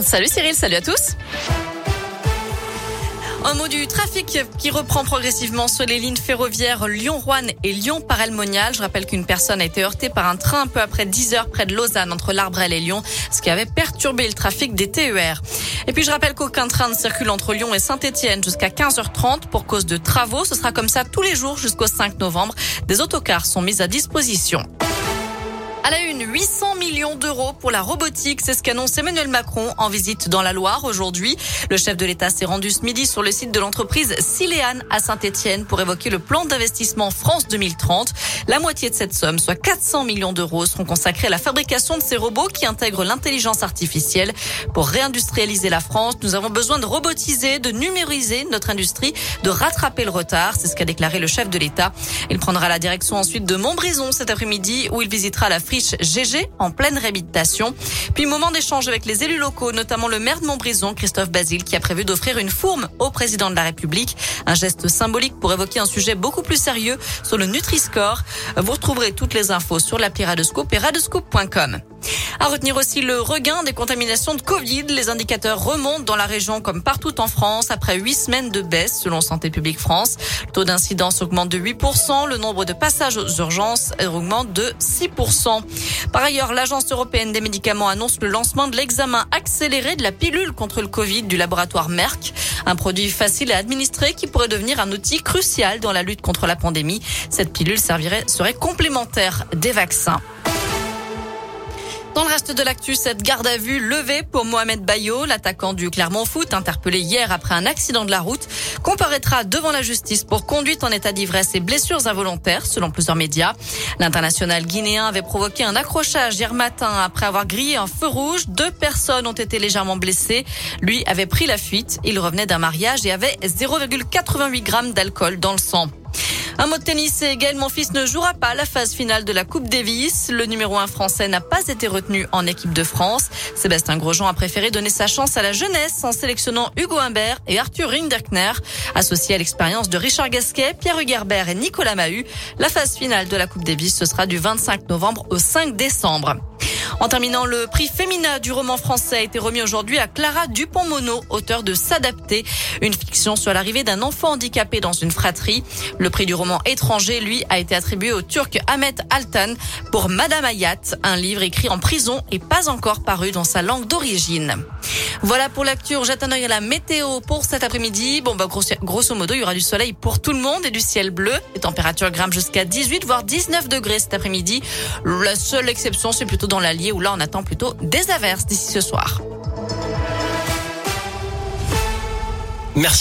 Salut Cyril, salut à tous. Un mot du trafic qui reprend progressivement sur les lignes ferroviaires Lyon-Rouen et Lyon-Parelmonial. Je rappelle qu'une personne a été heurtée par un train un peu après 10 heures près de Lausanne entre l'Arbrel et Lyon, ce qui avait perturbé le trafic des TER. Et puis je rappelle qu'aucun train ne circule entre Lyon et Saint-Etienne jusqu'à 15h30 pour cause de travaux. Ce sera comme ça tous les jours jusqu'au 5 novembre. Des autocars sont mis à disposition. À la une, 800 millions d'euros pour la robotique, c'est ce qu'annonce Emmanuel Macron en visite dans la Loire aujourd'hui. Le chef de l'État s'est rendu ce midi sur le site de l'entreprise Siléane à Saint-Etienne pour évoquer le plan d'investissement France 2030. La moitié de cette somme, soit 400 millions d'euros, seront consacrés à la fabrication de ces robots qui intègrent l'intelligence artificielle. Pour réindustrialiser la France, nous avons besoin de robotiser, de numériser notre industrie, de rattraper le retard. C'est ce qu'a déclaré le chef de l'État. Il prendra la direction ensuite de Montbrison cet après-midi où il visitera la GG en pleine réhabilitation. Puis moment d'échange avec les élus locaux, notamment le maire de Montbrison, Christophe Basile, qui a prévu d'offrir une fourme au président de la République. Un geste symbolique pour évoquer un sujet beaucoup plus sérieux sur le Nutri-Score. Vous retrouverez toutes les infos sur l'appli Radescoop et radescoop.com. À retenir aussi le regain des contaminations de Covid. Les indicateurs remontent dans la région comme partout en France après huit semaines de baisse selon Santé publique France. Le taux d'incidence augmente de 8%. Le nombre de passages aux urgences augmente de 6%. Par ailleurs, l'Agence européenne des médicaments annonce le lancement de l'examen accéléré de la pilule contre le Covid du laboratoire Merck. Un produit facile à administrer qui pourrait devenir un outil crucial dans la lutte contre la pandémie. Cette pilule servirait, serait complémentaire des vaccins. Dans le reste de l'actu, cette garde à vue levée pour Mohamed Bayo, l'attaquant du Clermont Foot, interpellé hier après un accident de la route, comparaîtra devant la justice pour conduite en état d'ivresse et blessures involontaires, selon plusieurs médias. L'international guinéen avait provoqué un accrochage hier matin après avoir grillé un feu rouge. Deux personnes ont été légèrement blessées. Lui avait pris la fuite. Il revenait d'un mariage et avait 0,88 grammes d'alcool dans le sang. Un mot de tennis et Gaël Monfils ne jouera pas la phase finale de la Coupe Davis. Le numéro 1 français n'a pas été retenu en équipe de France. Sébastien Grosjean a préféré donner sa chance à la jeunesse en sélectionnant Hugo Humbert et Arthur Rinderkner. Associé à l'expérience de Richard Gasquet, Pierre Hugerbert et Nicolas Mahut, la phase finale de la Coupe Davis ce sera du 25 novembre au 5 décembre. En terminant, le prix féminin du roman français a été remis aujourd'hui à Clara Dupont-Mono, auteur de S'adapter, une fiction sur l'arrivée d'un enfant handicapé dans une fratrie. Le prix du roman étranger, lui, a été attribué au turc Ahmet Altan pour Madame Hayat, un livre écrit en prison et pas encore paru dans sa langue d'origine. Voilà pour l'actu. Jette un à la météo pour cet après-midi. Bon, bah, grosso, modo, il y aura du soleil pour tout le monde et du ciel bleu. Les températures grimpent jusqu'à 18 voire 19 degrés cet après-midi. La seule exception, c'est plutôt dans l'Allier où là, on attend plutôt des averses d'ici ce soir. Merci.